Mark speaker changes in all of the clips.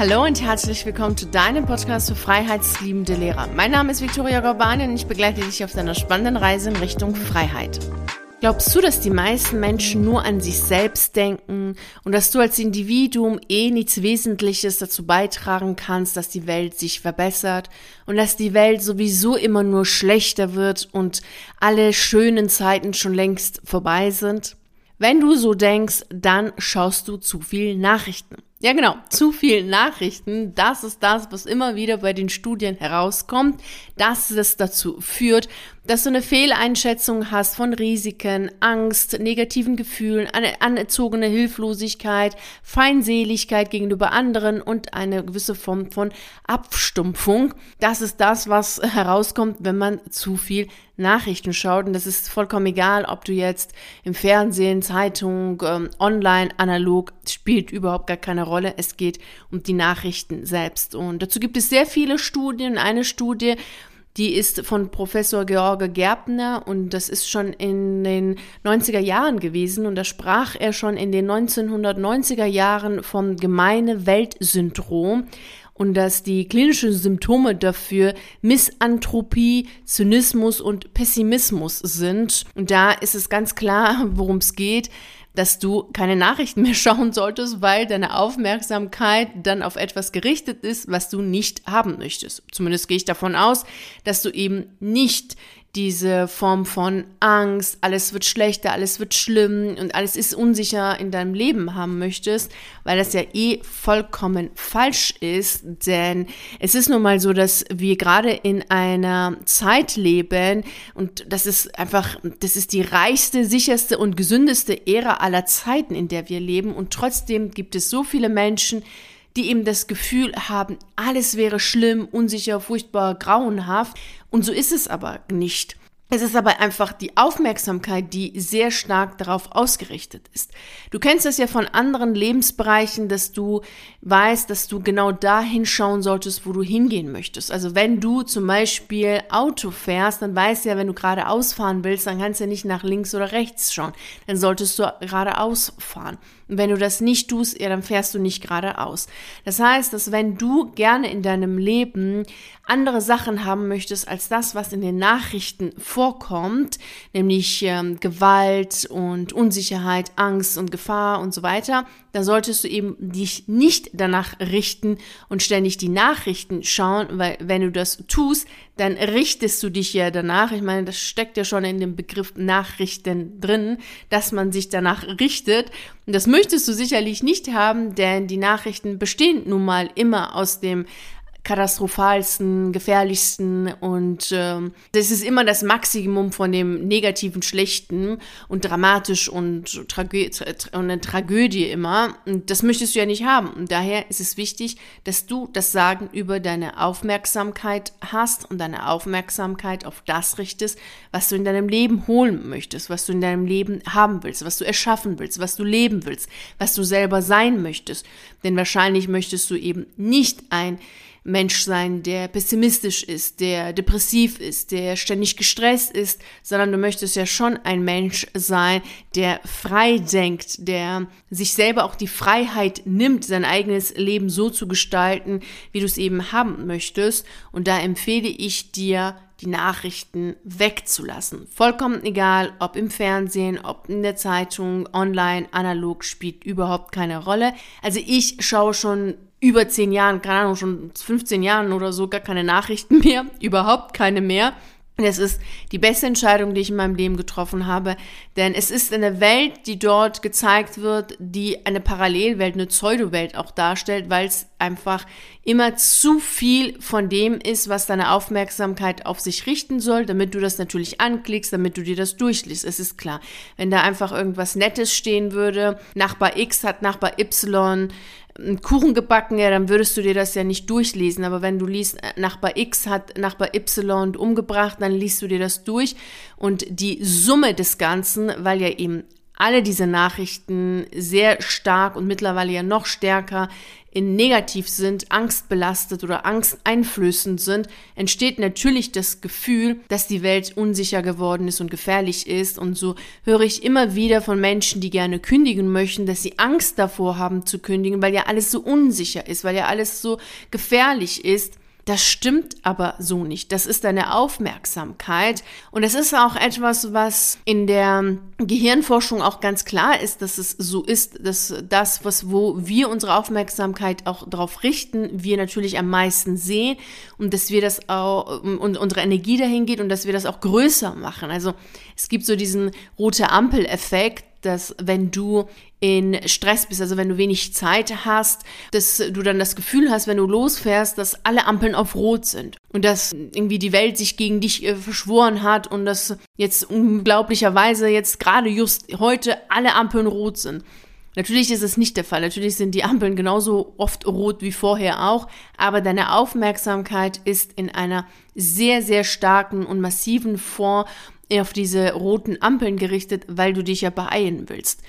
Speaker 1: Hallo und herzlich willkommen zu deinem Podcast für freiheitsliebende Lehrer. Mein Name ist Viktoria Gorbani und ich begleite dich auf deiner spannenden Reise in Richtung Freiheit. Glaubst du, dass die meisten Menschen nur an sich selbst denken und dass du als Individuum eh nichts Wesentliches dazu beitragen kannst, dass die Welt sich verbessert und dass die Welt sowieso immer nur schlechter wird und alle schönen Zeiten schon längst vorbei sind? Wenn du so denkst, dann schaust du zu viel Nachrichten. Ja, genau. Zu viel Nachrichten. Das ist das, was immer wieder bei den Studien herauskommt, dass es dazu führt, dass du eine Fehleinschätzung hast von Risiken, Angst, negativen Gefühlen, eine anerzogene Hilflosigkeit, Feindseligkeit gegenüber anderen und eine gewisse Form von Abstumpfung. Das ist das, was herauskommt, wenn man zu viel Nachrichten schaut. Und das ist vollkommen egal, ob du jetzt im Fernsehen, Zeitung, ähm, online, analog, spielt überhaupt gar keine Rolle. Es geht um die Nachrichten selbst. Und dazu gibt es sehr viele Studien. Eine Studie, die ist von Professor George Gerbner und das ist schon in den 90er Jahren gewesen und da sprach er schon in den 1990er Jahren vom gemeine Weltsyndrom und dass die klinischen Symptome dafür Misanthropie, Zynismus und Pessimismus sind. Und da ist es ganz klar, worum es geht dass du keine Nachrichten mehr schauen solltest, weil deine Aufmerksamkeit dann auf etwas gerichtet ist, was du nicht haben möchtest. Zumindest gehe ich davon aus, dass du eben nicht diese Form von Angst, alles wird schlechter, alles wird schlimm und alles ist unsicher in deinem Leben haben möchtest, weil das ja eh vollkommen falsch ist, denn es ist nun mal so, dass wir gerade in einer Zeit leben und das ist einfach, das ist die reichste, sicherste und gesündeste Ära aller Zeiten, in der wir leben. Und trotzdem gibt es so viele Menschen, die eben das Gefühl haben, alles wäre schlimm, unsicher, furchtbar, grauenhaft. Und so ist es aber nicht. Es ist aber einfach die Aufmerksamkeit, die sehr stark darauf ausgerichtet ist. Du kennst das ja von anderen Lebensbereichen, dass du weißt, dass du genau da hinschauen solltest, wo du hingehen möchtest. Also wenn du zum Beispiel Auto fährst, dann weißt du ja, wenn du geradeaus fahren willst, dann kannst du ja nicht nach links oder rechts schauen. Dann solltest du geradeaus fahren. Und wenn du das nicht tust, ja, dann fährst du nicht geradeaus. Das heißt, dass wenn du gerne in deinem Leben andere Sachen haben möchtest als das, was in den Nachrichten vorkommt, nämlich ähm, Gewalt und Unsicherheit, Angst und Gefahr und so weiter, dann solltest du eben dich nicht danach richten und ständig die Nachrichten schauen, weil wenn du das tust, dann richtest du dich ja danach. Ich meine, das steckt ja schon in dem Begriff Nachrichten drin, dass man sich danach richtet. Und das möchtest du sicherlich nicht haben, denn die Nachrichten bestehen nun mal immer aus dem katastrophalsten, gefährlichsten und ähm, das ist immer das Maximum von dem negativen, schlechten und dramatisch und, Tragö und eine Tragödie immer. Und das möchtest du ja nicht haben. Und daher ist es wichtig, dass du das Sagen über deine Aufmerksamkeit hast und deine Aufmerksamkeit auf das richtest, was du in deinem Leben holen möchtest, was du in deinem Leben haben willst, was du erschaffen willst, was du leben willst, was du selber sein möchtest. Denn wahrscheinlich möchtest du eben nicht ein Mensch sein, der pessimistisch ist, der depressiv ist, der ständig gestresst ist, sondern du möchtest ja schon ein Mensch sein, der frei denkt, der sich selber auch die Freiheit nimmt, sein eigenes Leben so zu gestalten, wie du es eben haben möchtest. Und da empfehle ich dir, die Nachrichten wegzulassen. Vollkommen egal, ob im Fernsehen, ob in der Zeitung, online, analog, spielt überhaupt keine Rolle. Also ich schaue schon über zehn Jahren, keine Ahnung, schon 15 Jahren oder so gar keine Nachrichten mehr, überhaupt keine mehr. Das ist die beste Entscheidung, die ich in meinem Leben getroffen habe, denn es ist eine Welt, die dort gezeigt wird, die eine Parallelwelt, eine Pseudo-Welt auch darstellt, weil es einfach immer zu viel von dem ist, was deine Aufmerksamkeit auf sich richten soll, damit du das natürlich anklickst, damit du dir das durchliest. Es ist klar, wenn da einfach irgendwas Nettes stehen würde, Nachbar X hat Nachbar Y einen Kuchen gebacken, ja, dann würdest du dir das ja nicht durchlesen. Aber wenn du liest, äh, Nachbar X hat Nachbar Y umgebracht, dann liest du dir das durch. Und die Summe des Ganzen, weil ja eben alle diese Nachrichten sehr stark und mittlerweile ja noch stärker in negativ sind, angstbelastet oder angsteinflößend sind, entsteht natürlich das Gefühl, dass die Welt unsicher geworden ist und gefährlich ist. Und so höre ich immer wieder von Menschen, die gerne kündigen möchten, dass sie Angst davor haben zu kündigen, weil ja alles so unsicher ist, weil ja alles so gefährlich ist. Das stimmt aber so nicht. Das ist deine Aufmerksamkeit. Und es ist auch etwas, was in der Gehirnforschung auch ganz klar ist, dass es so ist, dass das, was, wo wir unsere Aufmerksamkeit auch darauf richten, wir natürlich am meisten sehen und dass wir das auch, und unsere Energie dahin geht und dass wir das auch größer machen. Also es gibt so diesen rote Ampel-Effekt, dass wenn du in Stress bist, also wenn du wenig Zeit hast, dass du dann das Gefühl hast, wenn du losfährst, dass alle Ampeln auf Rot sind und dass irgendwie die Welt sich gegen dich äh, verschworen hat und dass jetzt unglaublicherweise jetzt gerade just heute alle Ampeln rot sind. Natürlich ist es nicht der Fall. Natürlich sind die Ampeln genauso oft rot wie vorher auch, aber deine Aufmerksamkeit ist in einer sehr, sehr starken und massiven Form auf diese roten Ampeln gerichtet, weil du dich ja beeilen willst.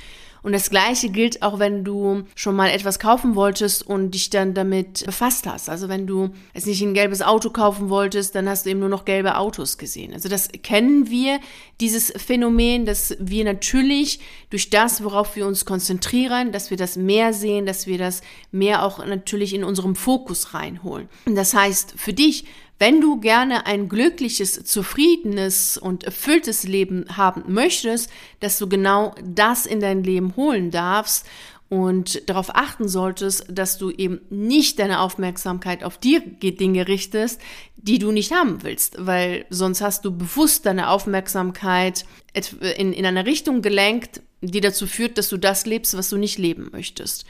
Speaker 1: Und das Gleiche gilt auch, wenn du schon mal etwas kaufen wolltest und dich dann damit befasst hast. Also wenn du es nicht ein gelbes Auto kaufen wolltest, dann hast du eben nur noch gelbe Autos gesehen. Also das kennen wir, dieses Phänomen, dass wir natürlich durch das, worauf wir uns konzentrieren, dass wir das mehr sehen, dass wir das mehr auch natürlich in unserem Fokus reinholen. Und das heißt, für dich wenn du gerne ein glückliches, zufriedenes und erfülltes Leben haben möchtest, dass du genau das in dein Leben holen darfst und darauf achten solltest, dass du eben nicht deine Aufmerksamkeit auf die Dinge richtest, die du nicht haben willst, weil sonst hast du bewusst deine Aufmerksamkeit in, in eine Richtung gelenkt, die dazu führt, dass du das lebst, was du nicht leben möchtest.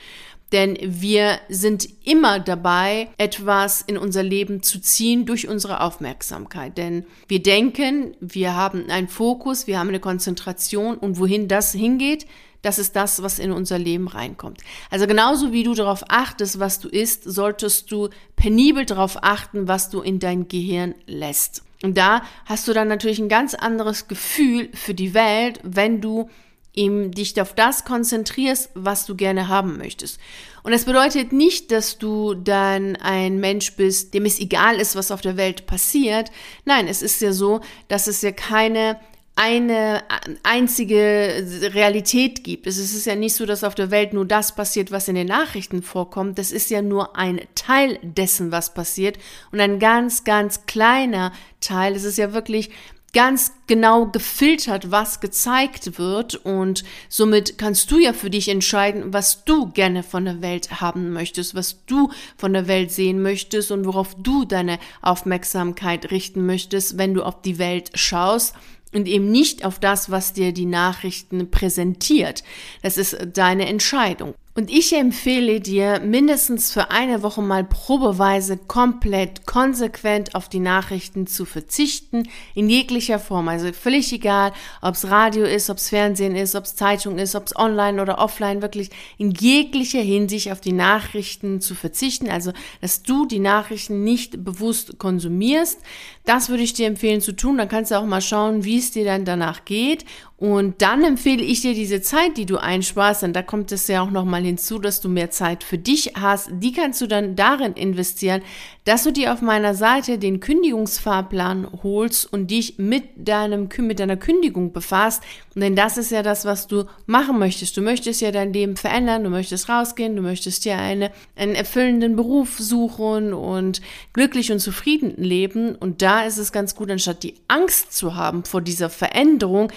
Speaker 1: Denn wir sind immer dabei, etwas in unser Leben zu ziehen durch unsere Aufmerksamkeit. Denn wir denken, wir haben einen Fokus, wir haben eine Konzentration und wohin das hingeht, das ist das, was in unser Leben reinkommt. Also genauso wie du darauf achtest, was du isst, solltest du penibel darauf achten, was du in dein Gehirn lässt. Und da hast du dann natürlich ein ganz anderes Gefühl für die Welt, wenn du eben dich auf das konzentrierst, was du gerne haben möchtest. Und das bedeutet nicht, dass du dann ein Mensch bist, dem es egal ist, was auf der Welt passiert. Nein, es ist ja so, dass es ja keine eine einzige Realität gibt. Es ist ja nicht so, dass auf der Welt nur das passiert, was in den Nachrichten vorkommt. Das ist ja nur ein Teil dessen, was passiert und ein ganz, ganz kleiner Teil. Es ist ja wirklich ganz genau gefiltert, was gezeigt wird und somit kannst du ja für dich entscheiden, was du gerne von der Welt haben möchtest, was du von der Welt sehen möchtest und worauf du deine Aufmerksamkeit richten möchtest, wenn du auf die Welt schaust und eben nicht auf das, was dir die Nachrichten präsentiert. Das ist deine Entscheidung. Und ich empfehle dir, mindestens für eine Woche mal probeweise komplett konsequent auf die Nachrichten zu verzichten, in jeglicher Form. Also völlig egal, ob es Radio ist, ob es Fernsehen ist, ob es Zeitung ist, ob es online oder offline, wirklich in jeglicher Hinsicht auf die Nachrichten zu verzichten. Also, dass du die Nachrichten nicht bewusst konsumierst. Das würde ich dir empfehlen zu tun. Dann kannst du auch mal schauen, wie es dir dann danach geht und dann empfehle ich dir diese Zeit, die du einsparst, und da kommt es ja auch nochmal hinzu, dass du mehr Zeit für dich hast. Die kannst du dann darin investieren, dass du dir auf meiner Seite den Kündigungsfahrplan holst und dich mit deinem, mit deiner Kündigung befasst. Denn das ist ja das, was du machen möchtest. Du möchtest ja dein Leben verändern, du möchtest rausgehen, du möchtest dir eine, einen erfüllenden Beruf suchen und glücklich und zufrieden leben. Und da ist es ganz gut, anstatt die Angst zu haben vor dieser Veränderung,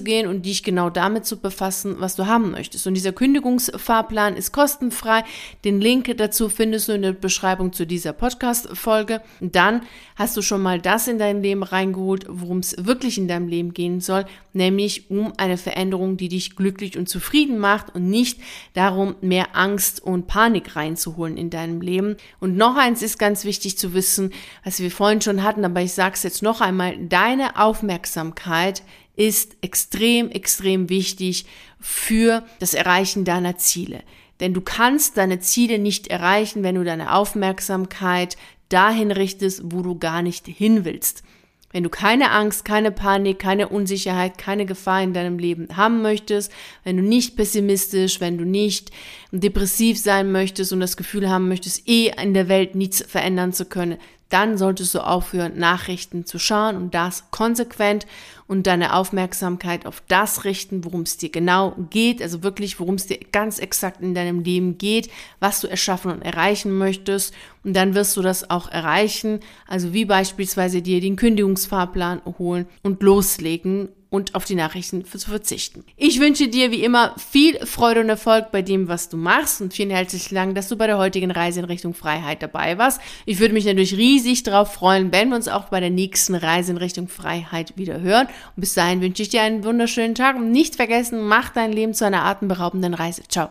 Speaker 1: hinzugehen und dich genau damit zu befassen, was du haben möchtest. Und dieser Kündigungsfahrplan ist kostenfrei. Den Link dazu findest du in der Beschreibung zu dieser Podcast. Podcast-Folge. Dann hast du schon mal das in dein Leben reingeholt, worum es wirklich in deinem Leben gehen soll, nämlich um eine Veränderung, die dich glücklich und zufrieden macht und nicht darum, mehr Angst und Panik reinzuholen in deinem Leben. Und noch eins ist ganz wichtig zu wissen, was wir vorhin schon hatten, aber ich sage es jetzt noch einmal, deine Aufmerksamkeit ist extrem, extrem wichtig für das Erreichen deiner Ziele. Denn du kannst deine Ziele nicht erreichen, wenn du deine Aufmerksamkeit dahin richtest, wo du gar nicht hin willst. Wenn du keine Angst, keine Panik, keine Unsicherheit, keine Gefahr in deinem Leben haben möchtest, wenn du nicht pessimistisch, wenn du nicht depressiv sein möchtest und das Gefühl haben möchtest, eh in der Welt nichts verändern zu können, dann solltest du aufhören, Nachrichten zu schauen und das konsequent und deine Aufmerksamkeit auf das richten, worum es dir genau geht, also wirklich, worum es dir ganz exakt in deinem Leben geht, was du erschaffen und erreichen möchtest. Und dann wirst du das auch erreichen, also wie beispielsweise dir den Kündigungsfahrplan holen und loslegen und auf die Nachrichten zu verzichten. Ich wünsche dir wie immer viel Freude und Erfolg bei dem, was du machst und vielen herzlichen Dank, dass du bei der heutigen Reise in Richtung Freiheit dabei warst. Ich würde mich natürlich riesig darauf freuen, wenn wir uns auch bei der nächsten Reise in Richtung Freiheit wieder hören. Und bis dahin wünsche ich dir einen wunderschönen Tag und nicht vergessen, mach dein Leben zu einer atemberaubenden Reise. Ciao.